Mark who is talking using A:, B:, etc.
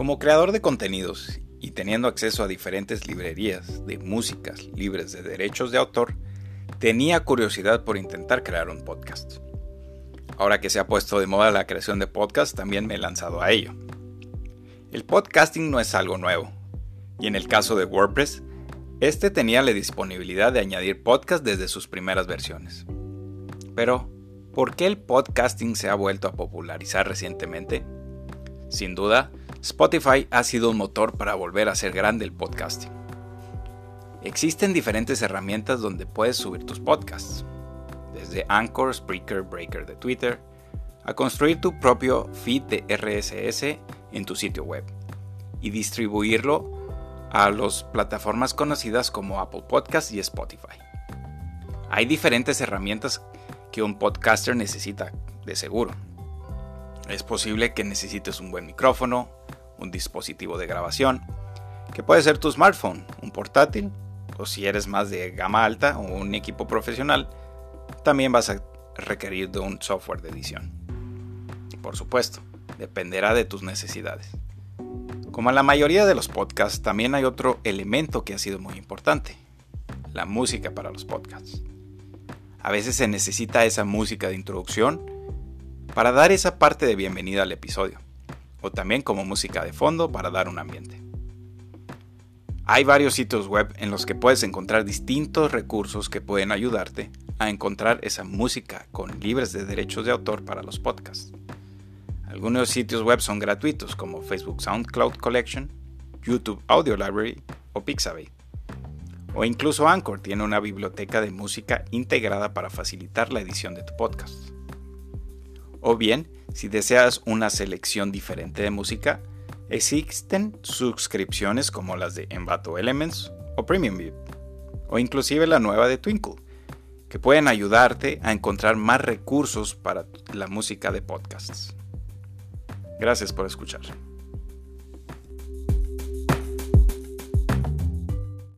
A: Como creador de contenidos y teniendo acceso a diferentes librerías de músicas libres de derechos de autor, tenía curiosidad por intentar crear un podcast. Ahora que se ha puesto de moda la creación de podcasts, también me he lanzado a ello. El podcasting no es algo nuevo, y en el caso de WordPress, este tenía la disponibilidad de añadir podcasts desde sus primeras versiones. Pero, ¿por qué el podcasting se ha vuelto a popularizar recientemente? Sin duda, Spotify ha sido un motor para volver a ser grande el podcasting. Existen diferentes herramientas donde puedes subir tus podcasts, desde Anchor, Spreaker, Breaker de Twitter, a construir tu propio feed de RSS en tu sitio web y distribuirlo a las plataformas conocidas como Apple Podcasts y Spotify. Hay diferentes herramientas que un podcaster necesita, de seguro. Es posible que necesites un buen micrófono, un dispositivo de grabación, que puede ser tu smartphone, un portátil, o si eres más de gama alta o un equipo profesional, también vas a requerir de un software de edición. Por supuesto, dependerá de tus necesidades. Como en la mayoría de los podcasts, también hay otro elemento que ha sido muy importante, la música para los podcasts. A veces se necesita esa música de introducción para dar esa parte de bienvenida al episodio, o también como música de fondo para dar un ambiente. Hay varios sitios web en los que puedes encontrar distintos recursos que pueden ayudarte a encontrar esa música con libres de derechos de autor para los podcasts. Algunos sitios web son gratuitos como Facebook SoundCloud Collection, YouTube Audio Library o Pixabay. O incluso Anchor tiene una biblioteca de música integrada para facilitar la edición de tu podcast. O bien, si deseas una selección diferente de música, existen suscripciones como las de Envato Elements o Premium View, o inclusive la nueva de Twinkle, que pueden ayudarte a encontrar más recursos para la música de podcasts. Gracias por escuchar.